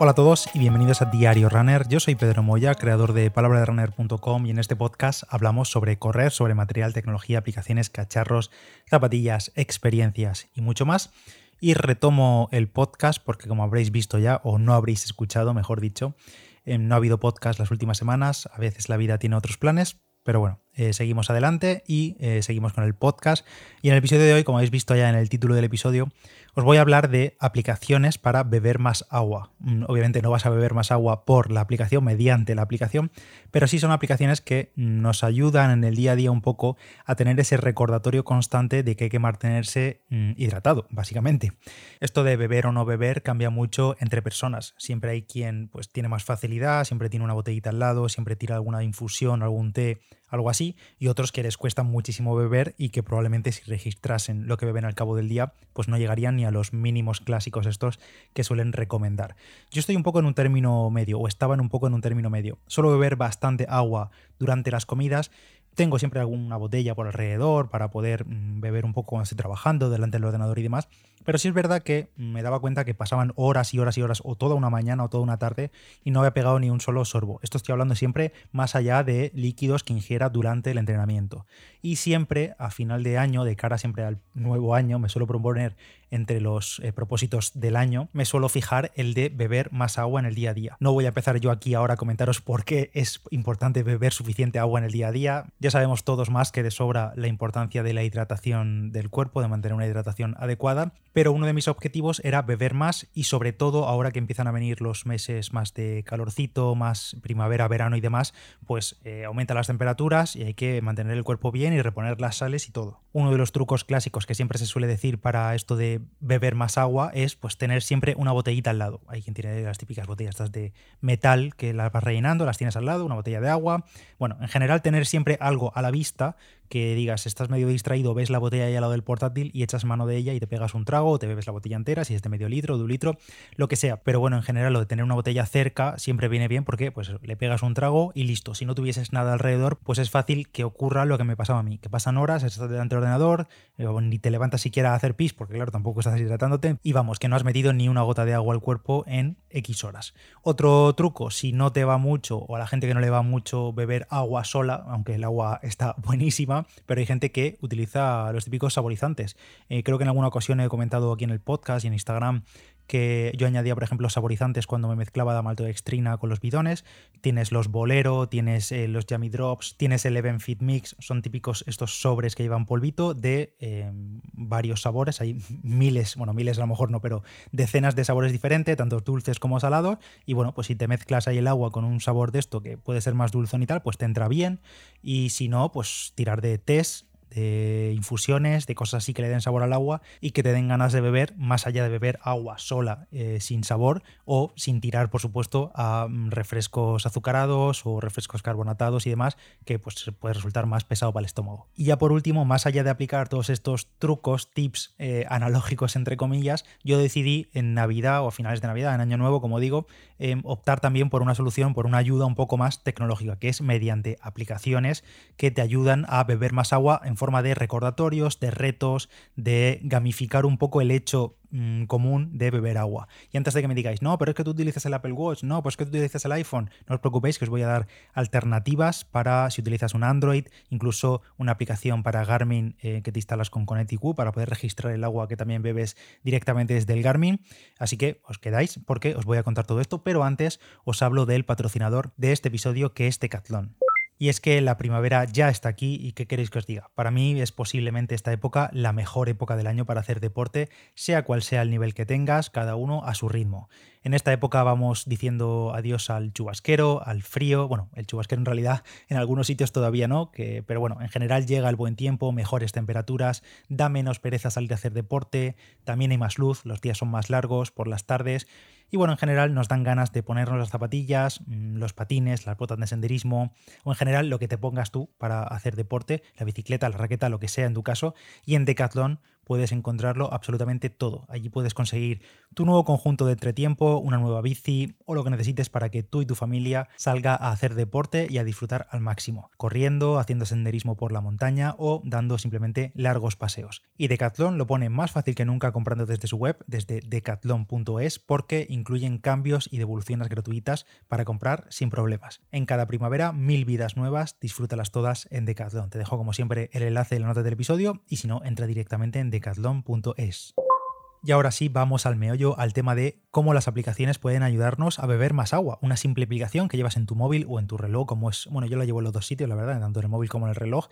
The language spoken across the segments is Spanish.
Hola a todos y bienvenidos a Diario Runner. Yo soy Pedro Moya, creador de palabraderunner.com y en este podcast hablamos sobre correr, sobre material, tecnología, aplicaciones, cacharros, zapatillas, experiencias y mucho más. Y retomo el podcast porque como habréis visto ya, o no habréis escuchado, mejor dicho, eh, no ha habido podcast las últimas semanas, a veces la vida tiene otros planes, pero bueno, eh, seguimos adelante y eh, seguimos con el podcast. Y en el episodio de hoy, como habéis visto ya en el título del episodio, os voy a hablar de aplicaciones para beber más agua. Mm, obviamente no vas a beber más agua por la aplicación, mediante la aplicación, pero sí son aplicaciones que nos ayudan en el día a día un poco a tener ese recordatorio constante de que hay que mantenerse mm, hidratado, básicamente. Esto de beber o no beber cambia mucho entre personas. Siempre hay quien pues, tiene más facilidad, siempre tiene una botellita al lado, siempre tira alguna infusión, algún té, algo así, y otros que les cuesta muchísimo beber y que probablemente si registrasen lo que beben al cabo del día, pues no llegarían ni a los mínimos clásicos estos que suelen recomendar. Yo estoy un poco en un término medio, o estaba en un poco en un término medio. Solo beber bastante agua durante las comidas tengo siempre alguna botella por alrededor para poder mm, beber un poco cuando estoy trabajando delante del ordenador y demás. Pero sí es verdad que me daba cuenta que pasaban horas y horas y horas, o toda una mañana o toda una tarde, y no había pegado ni un solo sorbo. Esto estoy hablando siempre más allá de líquidos que ingiera durante el entrenamiento. Y siempre, a final de año, de cara siempre al nuevo año, me suelo proponer entre los eh, propósitos del año, me suelo fijar el de beber más agua en el día a día. No voy a empezar yo aquí ahora a comentaros por qué es importante beber suficiente agua en el día a día. Ya sabemos todos más que de sobra la importancia de la hidratación del cuerpo, de mantener una hidratación adecuada, pero uno de mis objetivos era beber más y sobre todo ahora que empiezan a venir los meses más de calorcito, más primavera, verano y demás, pues eh, aumenta las temperaturas y hay que mantener el cuerpo bien y reponer las sales y todo. Uno de los trucos clásicos que siempre se suele decir para esto de beber más agua es pues tener siempre una botellita al lado. Hay quien tiene las típicas botellas estas de metal que las vas rellenando, las tienes al lado, una botella de agua. Bueno, en general tener siempre algo a la vista que digas, estás medio distraído, ves la botella ahí al lado del portátil y echas mano de ella y te pegas un trago o te bebes la botella entera, si es de medio litro, de un litro, lo que sea. Pero bueno, en general lo de tener una botella cerca siempre viene bien porque pues le pegas un trago y listo. Si no tuvieses nada alrededor, pues es fácil que ocurra lo que me pasaba a mí, que pasan horas, estás delante del ordenador, eh, ni te levantas siquiera a hacer pis, porque claro, tampoco estás hidratándote, y vamos, que no has metido ni una gota de agua al cuerpo en X horas. Otro truco, si no te va mucho o a la gente que no le va mucho beber agua sola, aunque el agua está buenísima, pero hay gente que utiliza los típicos saborizantes. Eh, creo que en alguna ocasión he comentado aquí en el podcast y en Instagram que yo añadía, por ejemplo, saborizantes cuando me mezclaba la maltodextrina con los bidones. Tienes los Bolero, tienes eh, los Yummy Drops, tienes el Even Fit Mix, son típicos estos sobres que llevan polvito de eh, varios sabores. Hay miles, bueno, miles a lo mejor no, pero decenas de sabores diferentes, tanto dulces como salados. Y bueno, pues si te mezclas ahí el agua con un sabor de esto que puede ser más dulzón y tal, pues te entra bien. Y si no, pues tirar de test de infusiones, de cosas así que le den sabor al agua y que te den ganas de beber, más allá de beber agua sola eh, sin sabor o sin tirar, por supuesto, a mm, refrescos azucarados o refrescos carbonatados y demás, que pues puede resultar más pesado para el estómago. Y ya por último, más allá de aplicar todos estos trucos, tips eh, analógicos, entre comillas, yo decidí en Navidad o a finales de Navidad, en Año Nuevo, como digo, em, optar también por una solución, por una ayuda un poco más tecnológica, que es mediante aplicaciones que te ayudan a beber más agua en forma de recordatorios, de retos, de gamificar un poco el hecho mm, común de beber agua. Y antes de que me digáis, no, pero es que tú utilizas el Apple Watch, no, pues que tú utilizas el iPhone, no os preocupéis que os voy a dar alternativas para si utilizas un Android, incluso una aplicación para Garmin eh, que te instalas con Connecticut para poder registrar el agua que también bebes directamente desde el Garmin. Así que os quedáis porque os voy a contar todo esto, pero antes os hablo del patrocinador de este episodio que es Decathlon. Y es que la primavera ya está aquí y ¿qué queréis que os diga? Para mí es posiblemente esta época la mejor época del año para hacer deporte, sea cual sea el nivel que tengas, cada uno a su ritmo. En esta época vamos diciendo adiós al chubasquero, al frío, bueno, el chubasquero en realidad en algunos sitios todavía no, pero bueno, en general llega el buen tiempo, mejores temperaturas, da menos pereza salir a hacer deporte, también hay más luz, los días son más largos por las tardes y bueno, en general nos dan ganas de ponernos las zapatillas, mm, los patines, las botas de senderismo o en general lo que te pongas tú para hacer deporte, la bicicleta, la raqueta, lo que sea en tu caso. Y en Decathlon puedes encontrarlo absolutamente todo. Allí puedes conseguir tu nuevo conjunto de entretiempo, una nueva bici o lo que necesites para que tú y tu familia salga a hacer deporte y a disfrutar al máximo, corriendo, haciendo senderismo por la montaña o dando simplemente largos paseos. Y Decathlon lo pone más fácil que nunca comprando desde su web, desde decathlon.es, porque incluyen cambios y devoluciones gratuitas para comprar sin problemas. En cada primavera, mil vidas nuevas, disfrútalas todas en Decathlon. Te dejo como siempre el enlace en la nota del episodio y si no, entra directamente en decathlon.es. Y ahora sí, vamos al meollo, al tema de cómo las aplicaciones pueden ayudarnos a beber más agua. Una simple aplicación que llevas en tu móvil o en tu reloj, como es, bueno, yo la llevo en los dos sitios, la verdad, tanto en el móvil como en el reloj.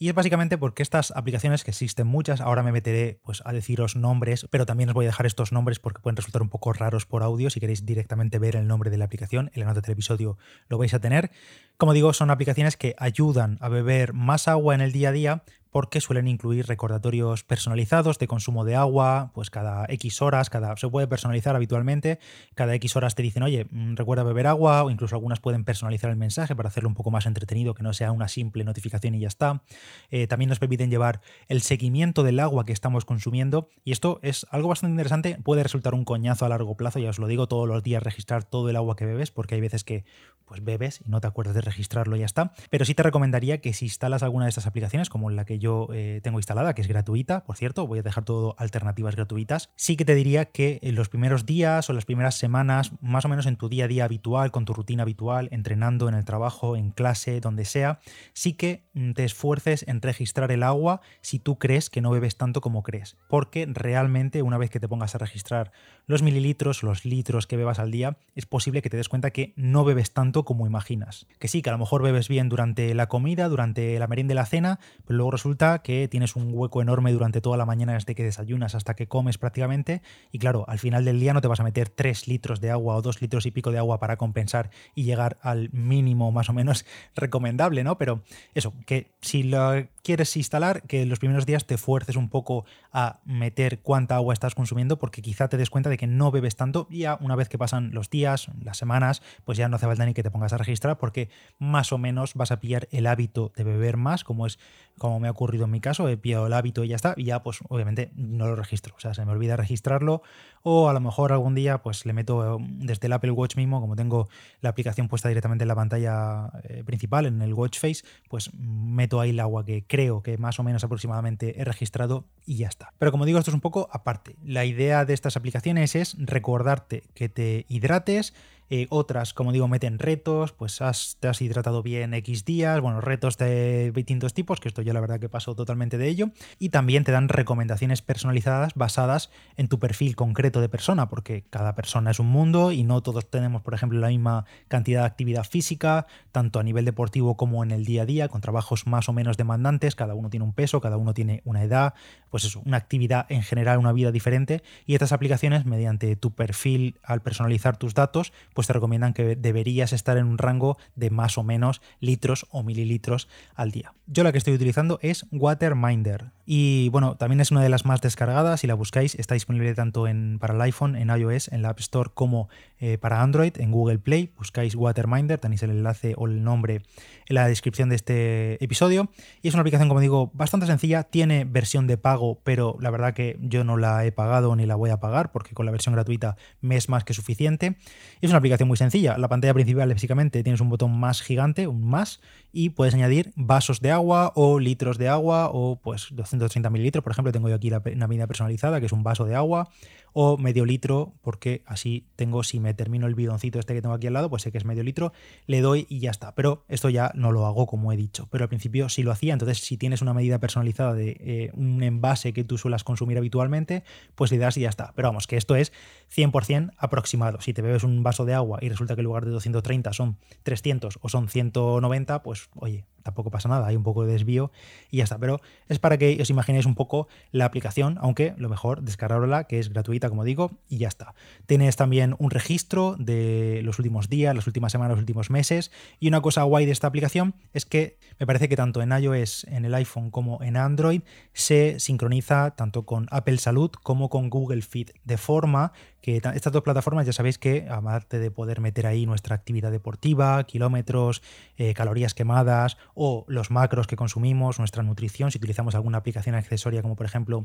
Y es básicamente porque estas aplicaciones, que existen muchas, ahora me meteré pues, a deciros nombres, pero también os voy a dejar estos nombres porque pueden resultar un poco raros por audio. Si queréis directamente ver el nombre de la aplicación, en la del episodio lo vais a tener. Como digo, son aplicaciones que ayudan a beber más agua en el día a día, porque suelen incluir recordatorios personalizados de consumo de agua, pues cada X horas, cada se puede personalizar habitualmente, cada X horas te dicen, oye, mm, recuerda beber agua, o incluso algunas pueden personalizar el mensaje para hacerlo un poco más entretenido, que no sea una simple notificación y ya está. Eh, también nos permiten llevar el seguimiento del agua que estamos consumiendo, y esto es algo bastante interesante, puede resultar un coñazo a largo plazo, ya os lo digo, todos los días registrar todo el agua que bebes, porque hay veces que pues bebes y no te acuerdas de registrarlo y ya está. Pero sí te recomendaría que si instalas alguna de estas aplicaciones, como la que yo eh, tengo instalada, que es gratuita, por cierto, voy a dejar todo alternativas gratuitas, sí que te diría que en los primeros días o las primeras semanas, más o menos en tu día a día habitual, con tu rutina habitual, entrenando en el trabajo, en clase, donde sea, sí que mm, te esfuerces en registrar el agua si tú crees que no bebes tanto como crees. Porque realmente una vez que te pongas a registrar los mililitros los litros que bebas al día, es posible que te des cuenta que no bebes tanto como imaginas. Que sí, que a lo mejor bebes bien durante la comida, durante la merienda y la cena, pero luego resulta que tienes un hueco enorme durante toda la mañana desde que desayunas hasta que comes prácticamente. Y claro, al final del día no te vas a meter 3 litros de agua o 2 litros y pico de agua para compensar y llegar al mínimo más o menos recomendable, ¿no? Pero eso, que si lo quieres instalar, que los primeros días te fuerces un poco a meter cuánta agua estás consumiendo, porque quizá te des cuenta de que no bebes tanto y ya una vez que pasan los días, las semanas, pues ya no hace falta ni que te pongas a registrar, porque más o menos vas a pillar el hábito de beber más, como es como me ha ocurrido en mi caso, he pillado el hábito y ya está, y ya pues obviamente no lo registro, o sea, se me olvida registrarlo, o a lo mejor algún día pues le meto um, desde el Apple Watch mismo, como tengo la aplicación puesta directamente en la pantalla eh, principal, en el Watch Face, pues meto ahí el agua que creo que más o menos aproximadamente he registrado y ya está. Pero como digo, esto es un poco aparte. La idea de estas aplicaciones es recordarte que te hidrates, eh, otras, como digo, meten retos, pues has, te has hidratado bien X días, bueno, retos de distintos tipos, que esto yo la verdad que paso totalmente de ello, y también te dan recomendaciones personalizadas basadas en tu perfil concreto de persona, porque cada persona es un mundo y no todos tenemos, por ejemplo, la misma cantidad de actividad física, tanto a nivel deportivo como en el día a día, con trabajos más o menos demandantes, cada uno tiene un peso, cada uno tiene una edad, pues eso, una actividad en general, una vida diferente, y estas aplicaciones, mediante tu perfil, al personalizar tus datos, pues te recomiendan que deberías estar en un rango de más o menos litros o mililitros al día. Yo la que estoy utilizando es Waterminder. Y bueno, también es una de las más descargadas, si la buscáis está disponible tanto en, para el iPhone, en iOS, en la App Store como eh, para Android, en Google Play, buscáis Waterminder, tenéis el enlace o el nombre en la descripción de este episodio. Y es una aplicación como digo bastante sencilla, tiene versión de pago, pero la verdad que yo no la he pagado ni la voy a pagar porque con la versión gratuita me es más que suficiente. Es una aplicación muy sencilla. La pantalla principal, básicamente, tienes un botón más gigante, un más, y puedes añadir vasos de agua o litros de agua o pues 230 mililitros. Por ejemplo, tengo yo aquí una medida personalizada, que es un vaso de agua o medio litro, porque así tengo, si me termino el bidoncito este que tengo aquí al lado, pues sé que es medio litro, le doy y ya está. Pero esto ya no lo hago como he dicho, pero al principio sí lo hacía, entonces si tienes una medida personalizada de eh, un envase que tú suelas consumir habitualmente, pues le das y ya está. Pero vamos, que esto es 100% aproximado. Si te bebes un vaso de agua y resulta que en lugar de 230 son 300 o son 190, pues oye, tampoco pasa nada, hay un poco de desvío y ya está. Pero es para que os imaginéis un poco la aplicación, aunque lo mejor descargarla, que es gratuita, como digo, y ya está. Tienes también un registro de los últimos días, las últimas semanas, los últimos meses. Y una cosa guay de esta aplicación es que me parece que tanto en iOS, en el iPhone como en Android, se sincroniza tanto con Apple Salud como con Google Fit, de forma que estas dos plataformas ya sabéis que, aparte de poder meter ahí nuestra actividad deportiva, kilómetros, eh, calorías quemadas o los macros que consumimos, nuestra nutrición, si utilizamos alguna aplicación accesoria como por ejemplo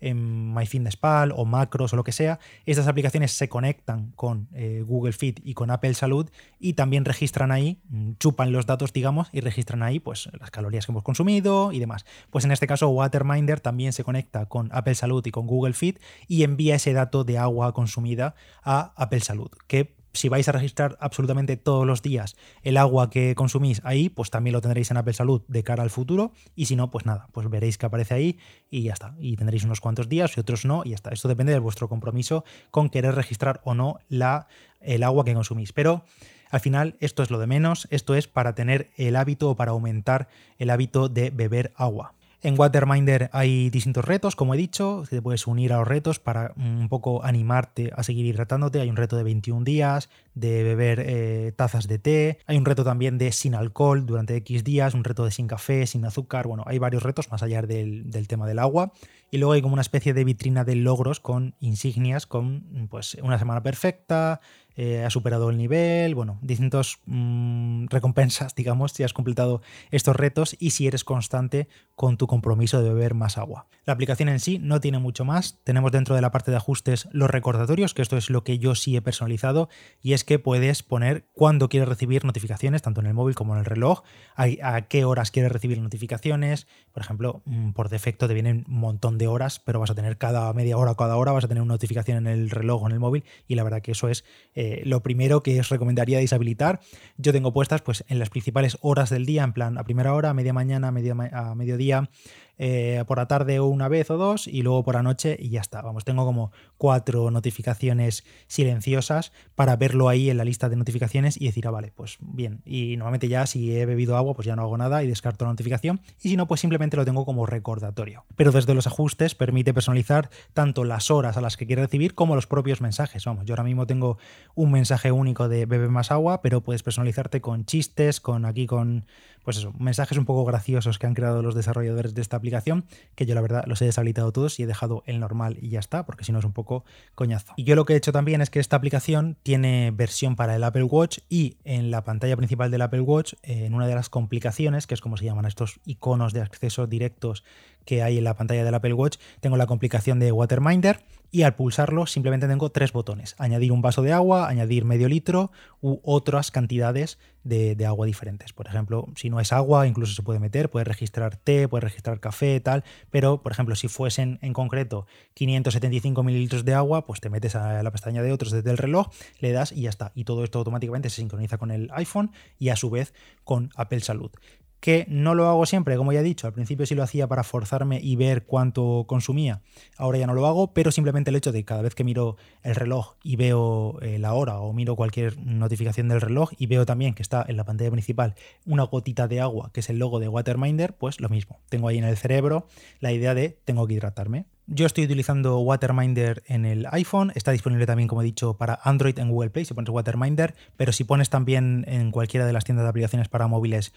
en MyFitnessPal o macros o lo que sea, estas aplicaciones se conectan con eh, Google Fit y con Apple Salud y también registran ahí, mm, chupan los datos, digamos, y registran ahí pues las calorías que hemos consumido y demás. Pues en este caso Waterminder también se conecta con Apple Salud y con Google Fit y envía ese dato de agua consumida a Apple Salud, que si vais a registrar absolutamente todos los días el agua que consumís ahí, pues también lo tendréis en Apple Salud de cara al futuro. Y si no, pues nada, pues veréis que aparece ahí y ya está. Y tendréis unos cuantos días y otros no, y ya está. Esto depende de vuestro compromiso con querer registrar o no la, el agua que consumís. Pero al final, esto es lo de menos. Esto es para tener el hábito o para aumentar el hábito de beber agua. En Waterminder hay distintos retos, como he dicho, te puedes unir a los retos para un poco animarte a seguir hidratándote. Hay un reto de 21 días, de beber eh, tazas de té, hay un reto también de sin alcohol durante X días, un reto de sin café, sin azúcar, bueno, hay varios retos más allá del, del tema del agua. Y luego hay como una especie de vitrina de logros con insignias, con pues una semana perfecta, eh, ha superado el nivel, bueno, distintos mm, recompensas, digamos, si has completado estos retos y si eres constante con tu compromiso de beber más agua. La aplicación en sí no tiene mucho más. Tenemos dentro de la parte de ajustes los recordatorios, que esto es lo que yo sí he personalizado, y es que puedes poner cuándo quieres recibir notificaciones, tanto en el móvil como en el reloj, a, qué horas quieres recibir notificaciones. Por ejemplo, mm, por defecto te vienen un montón de horas, pero vas a tener cada media hora o cada hora, vas a tener una notificación en el reloj o en el móvil, y la verdad que eso es lo primero que os recomendaría deshabilitar. Yo tengo puestas pues, en las principales horas del día, en plan a primera hora, a media mañana, a, a mediodía, eh, por la tarde una vez o dos y luego por la noche y ya está. Vamos, tengo como cuatro notificaciones silenciosas para verlo ahí en la lista de notificaciones y decir, ah, vale, pues bien. Y normalmente ya si he bebido agua, pues ya no hago nada y descarto la notificación. Y si no, pues simplemente lo tengo como recordatorio. Pero desde los ajustes permite personalizar tanto las horas a las que quiere recibir como los propios mensajes. Vamos, yo ahora mismo tengo un mensaje único de bebe más agua, pero puedes personalizarte con chistes, con aquí con pues eso, mensajes un poco graciosos que han creado los desarrolladores de esta aplicación, que yo la verdad los he deshabilitado todos y he dejado el normal y ya está, porque si no es un poco coñazo. Y yo lo que he hecho también es que esta aplicación tiene versión para el Apple Watch y en la pantalla principal del Apple Watch, en una de las complicaciones, que es como se llaman estos iconos de acceso directos que hay en la pantalla del Apple Watch, tengo la complicación de Waterminder y al pulsarlo simplemente tengo tres botones, añadir un vaso de agua, añadir medio litro u otras cantidades de, agua diferentes. Por ejemplo, si no es agua, incluso se puede meter, puedes registrar té, puedes registrar café, tal, pero por ejemplo, si fuesen en concreto 575 mililitros de agua, pues te metes a la pestaña de otros desde el reloj, le das y ya está. Y todo esto automáticamente se sincroniza con el iPhone y a su vez con Apple Salud que no lo hago siempre, como ya he dicho, al principio sí lo hacía para forzarme y ver cuánto consumía, ahora ya no lo hago, pero simplemente el hecho de que cada vez que miro el reloj y veo eh, la hora o miro cualquier notificación del reloj y veo también que está en la pantalla principal una gotita de agua, que es el logo de Waterminder, pues lo mismo, tengo ahí en el cerebro la idea de tengo que hidratarme. Yo estoy utilizando Waterminder en el iPhone, está disponible también, como he dicho, para Android en Google Play si pones Waterminder, pero si pones también en cualquiera de las tiendas de aplicaciones para móviles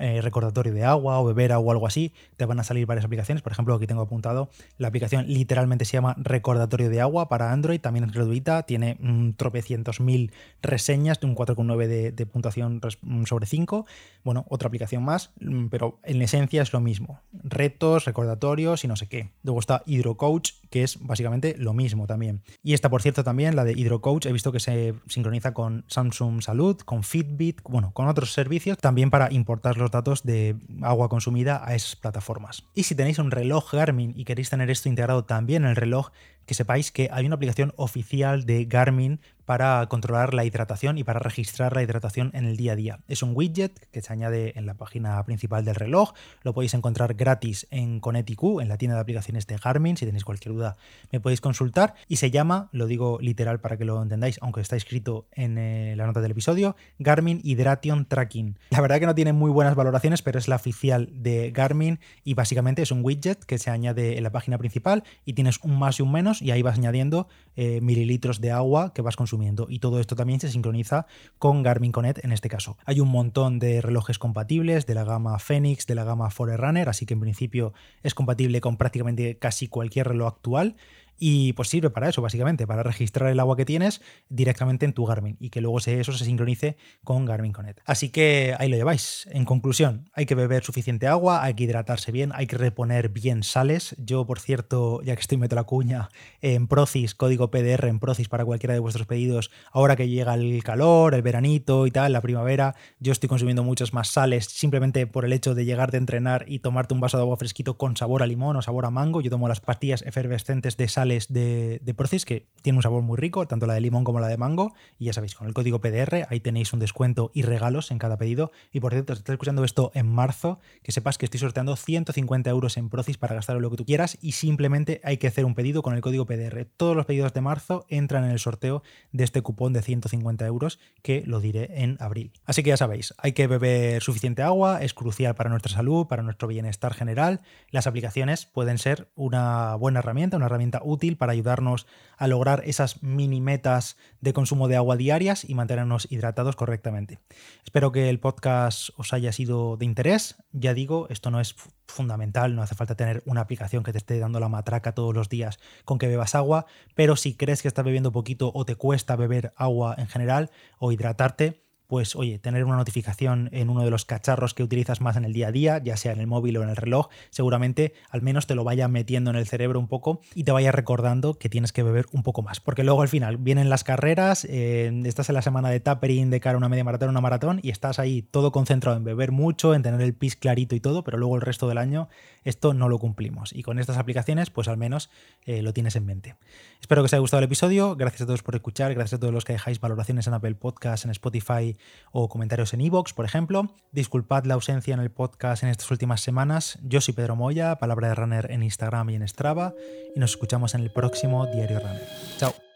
eh, recordatorio de agua o beber o algo así, te van a salir varias aplicaciones. Por ejemplo, aquí tengo apuntado, la aplicación literalmente se llama Recordatorio de Agua para Android, también es gratuita, tiene un tropecientos mil reseñas de un 4,9 de, de puntuación mm, sobre 5. Bueno, otra aplicación más, mm, pero en esencia es lo mismo. Retos, recordatorios y no sé qué. Luego está HydroCoach, que es básicamente lo mismo también. Y esta, por cierto, también, la de HydroCoach, he visto que se sincroniza con Samsung Salud, con Fitbit, bueno, con otros servicios, también para importar los datos de agua consumida a esas plataformas. Y si tenéis un reloj Garmin y queréis tener esto integrado también en el reloj, que sepáis que hay una aplicación oficial de Garmin para controlar la hidratación y para registrar la hidratación en el día a día. Es un widget que se añade en la página principal del reloj, lo podéis encontrar gratis en Conetiq, en la tienda de aplicaciones de Garmin, si tenéis cualquier duda me podéis consultar y se llama, lo digo literal para que lo entendáis, aunque está escrito en eh, la nota del episodio, Garmin Hydration Tracking. La verdad que no tiene muy buenas valoraciones, pero es la oficial de Garmin y básicamente es un widget que se añade en la página principal y tienes un más y un menos y ahí vas añadiendo eh, mililitros de agua que vas consumiendo y todo esto también se sincroniza con Garmin Connect en este caso. Hay un montón de relojes compatibles de la gama Phoenix, de la gama Forerunner, así que en principio es compatible con prácticamente casi cualquier reloj actual y pues sirve para eso, básicamente, para registrar el agua que tienes directamente en tu Garmin y que luego eso se sincronice con Garmin Connect. Así que ahí lo lleváis. En conclusión, hay que beber suficiente agua, hay que hidratarse bien, hay que reponer bien sales. Yo, por cierto, ya que estoy meto la cuña, en Procis, código PDR en Procis para cualquiera de vuestros pedidos, ahora que llega el calor, el veranito y tal, la primavera, yo estoy consumiendo muchas más sales simplemente por el hecho de llegar de entrenar y tomarte un vaso de agua fresquito con sabor a limón o sabor a mango. Yo tomo las pastillas efervescentes de de, de Procis, que tiene un sabor muy rico, tanto la de limón como la de mango. Y ya sabéis, con el código PDR ahí tenéis un descuento y regalos en cada pedido. Y por cierto, si estás escuchando esto en marzo, que sepas que estoy sorteando 150 euros en Procis para gastar lo que tú quieras y simplemente hay que hacer un pedido con el código PDR. Todos los pedidos de marzo entran en el sorteo de este cupón de 150 euros que lo diré en abril. Así que ya sabéis, hay que beber suficiente agua, es crucial para nuestra salud, para nuestro bienestar general. Las aplicaciones pueden ser una buena herramienta, una herramienta útil para ayudarnos a lograr esas mini metas de consumo de agua diarias y mantenernos hidratados correctamente. Espero que el podcast os haya sido de interés. Ya digo, esto no es fundamental, no hace falta tener una aplicación que te esté dando la matraca todos los días con que bebas agua, pero si crees que estás bebiendo poquito o te cuesta beber agua en general o hidratarte, pues oye, tener una notificación en uno de los cacharros que utilizas más en el día a día, ya sea en el móvil o en el reloj, seguramente al menos te lo vaya metiendo en el cerebro un poco y te vaya recordando que tienes que beber un poco más. Porque luego al final vienen las carreras, eh, estás en la semana de tapering de cara a una media maratón, una maratón, y estás ahí todo concentrado en beber mucho, en tener el pis clarito y todo, pero luego el resto del año esto no lo cumplimos. Y con estas aplicaciones, pues al menos eh, lo tienes en mente. Espero que os haya gustado el episodio. Gracias a todos por escuchar, gracias a todos los que dejáis valoraciones en Apple Podcast, en Spotify o comentarios en iVoox, por ejemplo. Disculpad la ausencia en el podcast en estas últimas semanas. Yo soy Pedro Moya, palabra de runner en Instagram y en Strava, y nos escuchamos en el próximo Diario Runner. Chao.